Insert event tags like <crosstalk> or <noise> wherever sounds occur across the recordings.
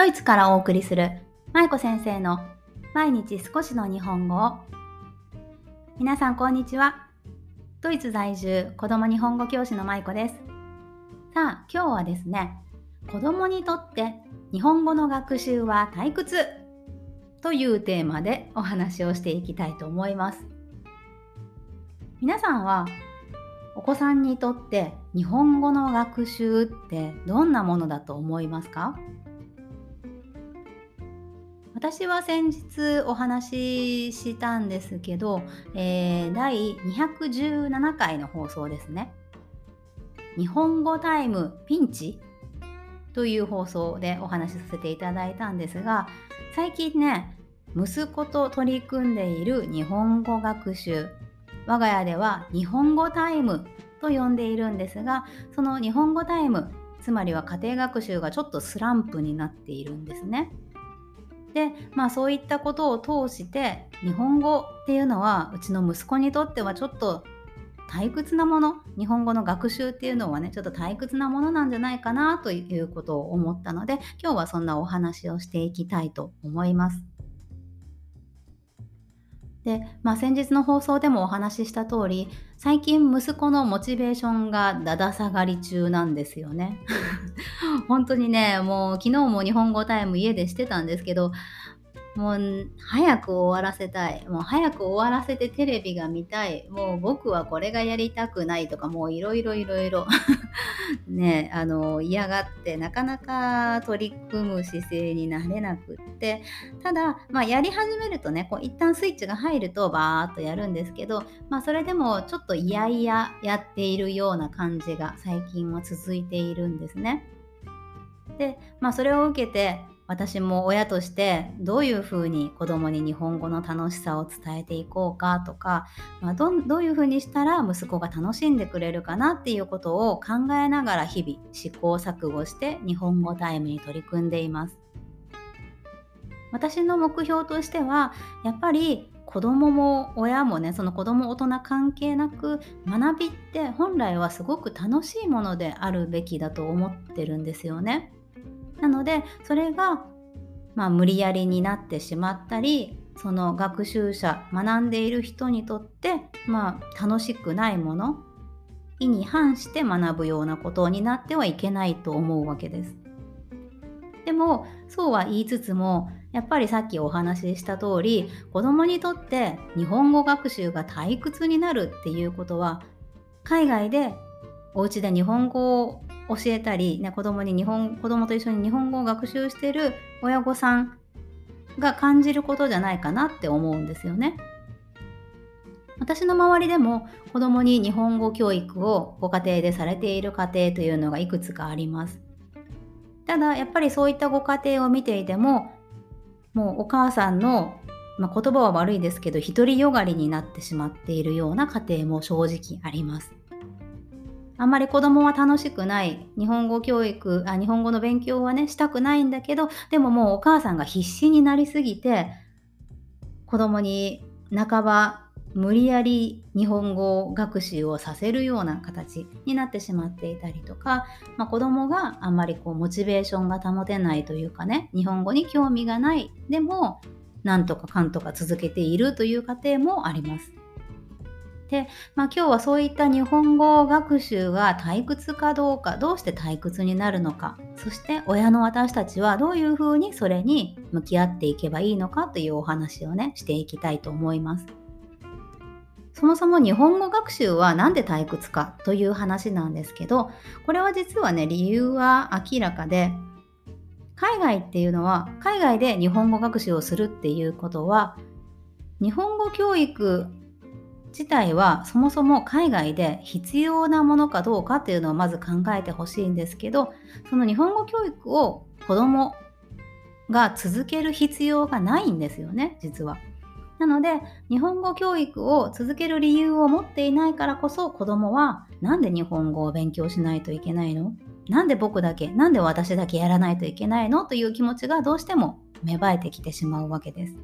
ドイツからお送りする舞子先生の毎日少しの日本語を。皆さんこんにちは。ドイツ在住子供日本語教師の舞子です。さあ今日はですね子供にとって日本語の学習は退屈というテーマでお話をしていきたいと思います。皆さんはお子さんにとって日本語の学習ってどんなものだと思いますか？私は先日お話ししたんですけど、えー、第217回の放送ですね。日本語タイムピンチという放送でお話しさせていただいたんですが最近ね息子と取り組んでいる日本語学習我が家では日本語タイムと呼んでいるんですがその日本語タイムつまりは家庭学習がちょっとスランプになっているんですね。でまあそういったことを通して日本語っていうのはうちの息子にとってはちょっと退屈なもの日本語の学習っていうのはねちょっと退屈なものなんじゃないかなということを思ったので今日はそんなお話をしていきたいと思います。で、まあ、先日の放送でもお話しした通り最近息子のモチベーションがだだ下がり中なんですよね。<laughs> 本当にねもう昨日も日本語タイム家でしてたんですけどもう早く終わらせたい。もう早く終わらせてテレビが見たい。もう僕はこれがやりたくないとか、もういろいろいろいろ <laughs> ね、あの、嫌がってなかなか取り組む姿勢になれなくって、ただ、まあやり始めるとね、こう一旦スイッチが入るとバーっとやるんですけど、まあそれでもちょっと嫌々やっているような感じが最近は続いているんですね。で、まあそれを受けて、私も親としてどういうふうに子供に日本語の楽しさを伝えていこうかとか、まあ、どういうふうにしたら息子が楽しんでくれるかなっていうことを考えながら日々試行錯誤して日本語タイムに取り組んでいます。私の目標としてはやっぱり子供も親もねその子供大人関係なく学びって本来はすごく楽しいものであるべきだと思ってるんですよね。なのでそれが、まあ、無理やりになってしまったりその学習者学んでいる人にとって、まあ、楽しくないもの意に反して学ぶようなことになってはいけないと思うわけです。でもそうは言いつつもやっぱりさっきお話しした通り子供にとって日本語学習が退屈になるっていうことは海外でお家で日本語を教えたり、ね、子供に日本子供と一緒に日本語を学習してる親御さんが感じることじゃないかなって思うんですよね。私の周りでも子供に日本語教育をご家庭でされている家庭というのがいくつかあります。ただやっぱりそういったご家庭を見ていてももうお母さんの、まあ、言葉は悪いですけど独りよがりになってしまっているような家庭も正直あります。あんまり子供は楽しくない日本語教育あ日本語の勉強はねしたくないんだけどでももうお母さんが必死になりすぎて子供に半ば無理やり日本語学習をさせるような形になってしまっていたりとか、まあ、子供があんまりこうモチベーションが保てないというかね日本語に興味がないでもなんとかかんとか続けているという家庭もあります。で、まあ、今日はそういった日本語学習が退屈かどうかどうして退屈になるのかそして親の私たちはどういうふうにそれに向き合っていけばいいのかというお話をねしていきたいと思います。そもそも日本語学習は何で退屈かという話なんですけどこれは実はね理由は明らかで海外っていうのは海外で日本語学習をするっていうことは日本語教育自体はそもそも海外で必要なものかどうかっていうのをまず考えてほしいんですけどその日本語教育を子どもが続ける必要がないんですよね実は。なので日本語教育を続ける理由を持っていないからこそ子どもはなんで日本語を勉強しないといけないの？なんで僕だけなんで私だけやらないといけないの？という気持ちがどうしても芽生えてきてしまうわけです。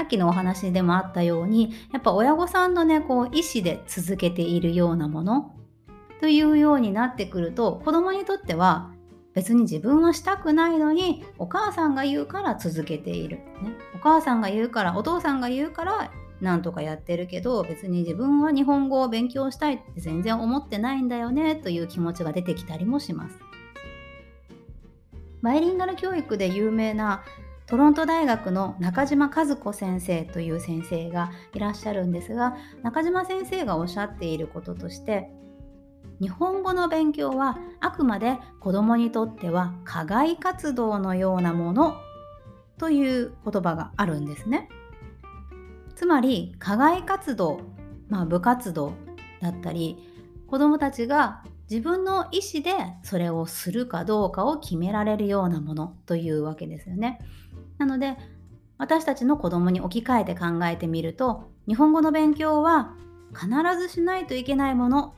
さっきのお話でもあったようにやっぱ親御さんのねこう意思で続けているようなものというようになってくると子供にとっては別に自分はしたくないのにお母さんが言うから続けている、ね、お母さんが言うからお父さんが言うからなんとかやってるけど別に自分は日本語を勉強したいって全然思ってないんだよねという気持ちが出てきたりもします。バイリンガル教育で有名なトロント大学の中島和子先生という先生がいらっしゃるんですが中島先生がおっしゃっていることとして日本語の勉強はあくまで子どもにとっては課外活動のようなものという言葉があるんですね。つまり課外活動、まあ、部活動だったり子どもたちが自分の意思でそれをするかどうかを決められるようなものというわけですよね。なので私たちの子供に置き換えて考えてみると日本語の勉強は必ずしないといけないもの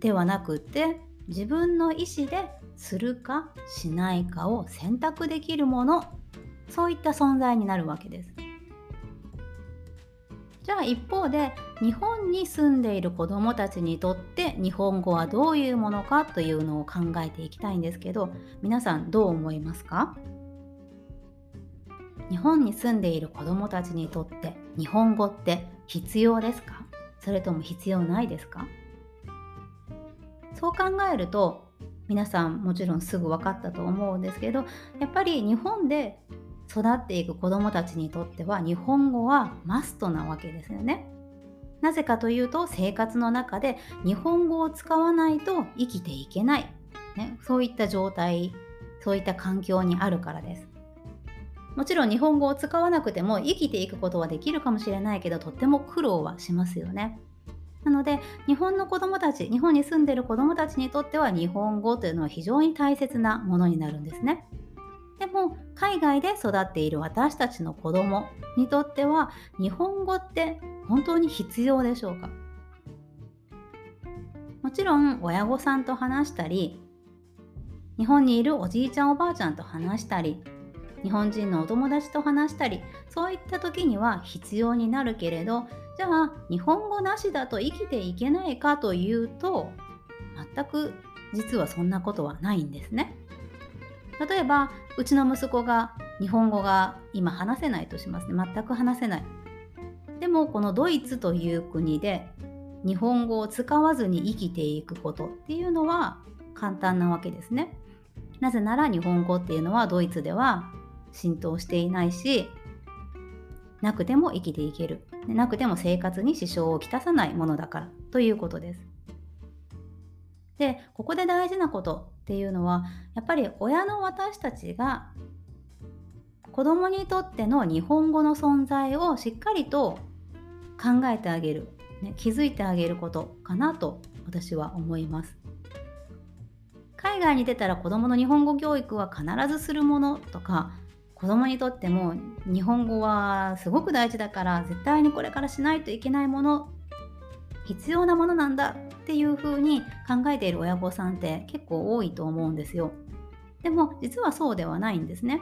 ではなくて自分の意思でするかしないかを選択できるものそういった存在になるわけです。じゃあ一方で日本に住んでいる子どもたちにとって日本語はどういうものかというのを考えていきたいんですけど皆さんどう思いますか？日本に住んでいる子どもたちにとって日本語って必要ですか？それとも必要ないですか？そう考えると皆さんもちろんすぐ分かったと思うんですけどやっぱり日本で育っていく子どもたちにとっては日本語はマストなわけですよね。なぜかというと生活の中で日本語を使わないと生きていけない、ね、そういった状態そういった環境にあるからです。もちろん日本語を使わなくても生きていくことはできるかもしれないけどとっても苦労はしますよね。なので日本の子どもたち日本に住んでる子どもたちにとっては日本語というのは非常に大切なものになるんですね。でも海外で育っている私たちの子どもにとっては日本語って本当に必要でしょうか？もちろん親御さんと話したり日本にいるおじいちゃんおばあちゃんと話したり日本人のお友達と話したりそういった時には必要になるけれどじゃあ日本語なしだと生きていけないかというと全く実はそんなことはないんですね。例えばうちの息子が日本語が今話せないとしますね。全く話せない。でもこのドイツという国で日本語を使わずに生きていくことっていうのは簡単なわけですね。なぜなら日本語っていうのはドイツでは浸透していないしなくても生きていける。なくても生活に支障をきたさないものだからということです。でここで大事なことっていうのはやっぱり親の私たちが子供にとっての日本語の存在をしっかりと考えてあげる、ね、気づいてあげることかなと私は思います。海外に出たら子供の日本語教育は必ずするものとか子供にとっても日本語はすごく大事だから絶対にこれからしないといけないもの必要なものなんだっていう風に考えている親御さんって結構多いと思うんですよ。でも実はそうではないんですね。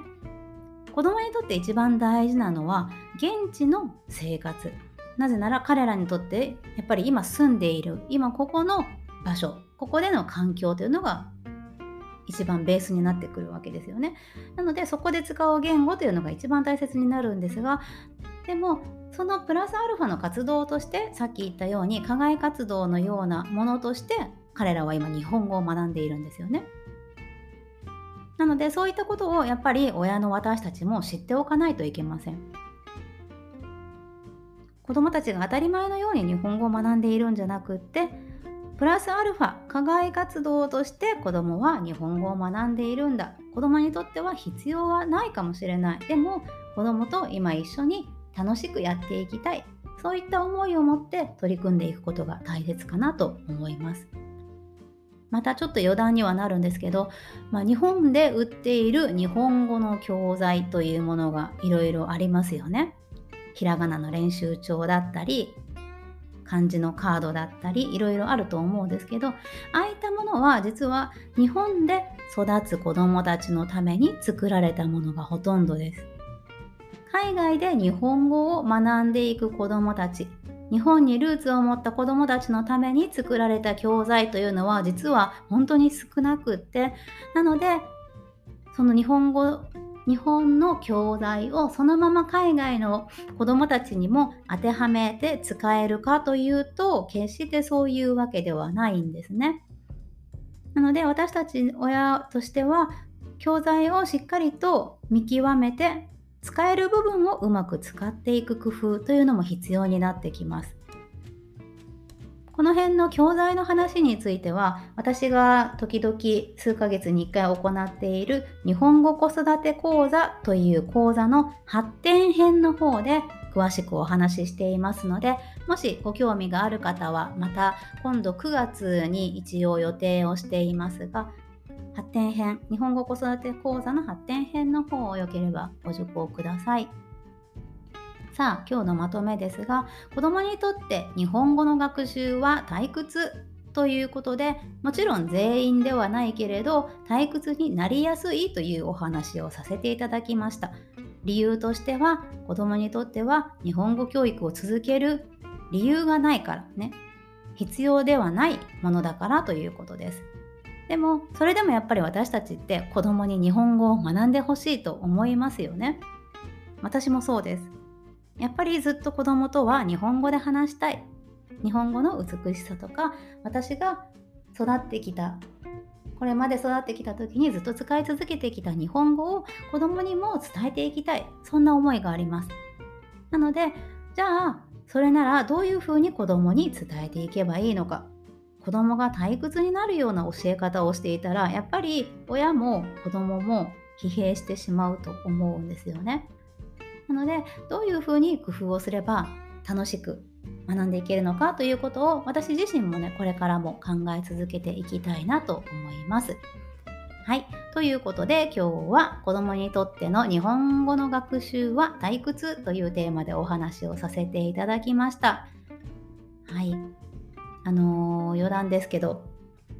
子供にとって一番大事なのは現地の生活。なぜなら彼らにとってやっぱり今住んでいる今ここの場所ここでの環境というのが一番ベースになってくるわけですよね。なのでそこで使う言語というのが一番大切になるんですがでもそのプラスアルファの活動としてさっき言ったように課外活動のようなものとして彼らは今日本語を学んでいるんですよね。なのでそういったことをやっぱり親の私たちも知っておかないといけません。子どもたちが当たり前のように日本語を学んでいるんじゃなくってプラスアルファ課外活動として子どもは日本語を学んでいるんだ。子どもにとっては必要はないかもしれない。でも子どもと今一緒に楽しくやっていきたい。そういった思いを持って取り組んでいくことが大切かなと思います。またちょっと余談にはなるんですけど、まあ、日本で売っている日本語の教材というものがいろいろありますよね。ひらがなの練習帳だったり漢字のカードだったりいろいろあると思うんですけどああいったものは実は日本で育つ子どもたちのために作られたものがほとんどです。海外で日本語を学んでいく子どもたち日本にルーツを持った子どもたちのために作られた教材というのは実は本当に少なくってなのでその日本語日本の教材をそのまま海外の子どもたちにも当てはめて使えるかというと決してそういうわけではないんですね。なので私たち親としては教材をしっかりと見極めて使える部分をうまく使っていく工夫というのも必要になってきます。この辺の教材の話については私が時々数ヶ月に1回行っている日本語子育て講座という講座の発展編の方で詳しくお話ししていますのでもしご興味がある方はまた今度9月に一応予定をしていますが発展編日本語子育て講座の発展編の方をよければご受講ください。さあ今日のまとめですが子どもにとって日本語の学習は退屈ということでもちろん全員ではないけれど退屈になりやすいというお話をさせていただきました。理由としては子どもにとっては日本語教育を続ける理由がないからね。必要ではないものだからということです。でもそれでもやっぱり私たちって子供に日本語を学んでほしいと思いますよね。私もそうです。やっぱりずっと子供とは日本語で話したい。日本語の美しさとか私が育ってきたこれまで育ってきた時にずっと使い続けてきた日本語を子供にも伝えていきたい。そんな思いがあります。なのでじゃあそれならどういうふうに子供に伝えていけばいいのか。子供が退屈になるような教え方をしていたらやっぱり親も子供も疲弊してしまうと思うんですよね。なのでどういうふうに工夫をすれば楽しく学んでいけるのかということを私自身もねこれからも考え続けていきたいなと思います。はい。ということで今日は子供にとっての日本語の学習は退屈というテーマでお話をさせていただきました。はい。あのー、余談ですけど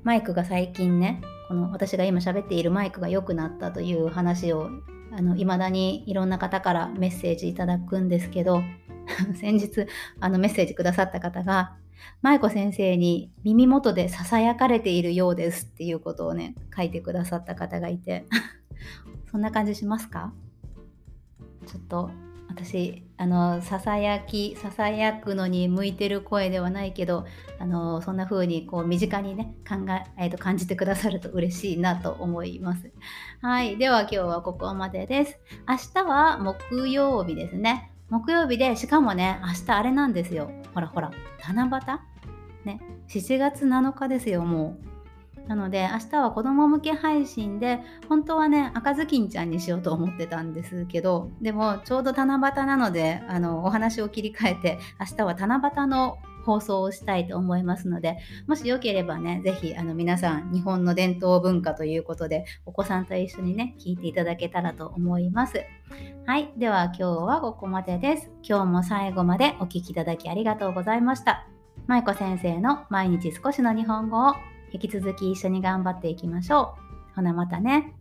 マイクが最近ねこの私が今喋っているマイクが良くなったという話をあの未だにいろんな方からメッセージいただくんですけど <laughs> 先日あのメッセージくださった方が舞子先生に耳元でささやかれているようですっていうことをね書いてくださった方がいて <laughs> そんな感じしますか？ちょっと私あのささやきささやくのに向いてる声ではないけどあのそんな風にこう身近にね考え、えー、と感じてくださると嬉しいなと思います。はい。では今日はここまでです。明日は木曜日ですね。木曜日でしかもね明日あれなんですよ。ほらほら七夕？ね。7月7日ですよもう。なので明日は子供向け配信で本当はね赤ずきんちゃんにしようと思ってたんですけどでもちょうど七夕なのであのお話を切り替えて明日は七夕の放送をしたいと思いますのでもしよければね是非皆さん日本の伝統文化ということでお子さんと一緒にね聞いていただけたらと思います。はいでは今日はここまでです。今日も最後までお聴きいただきありがとうございました。舞子先生の毎日少しの日本語を。引き続き一緒に頑張っていきましょう。ほなまたね。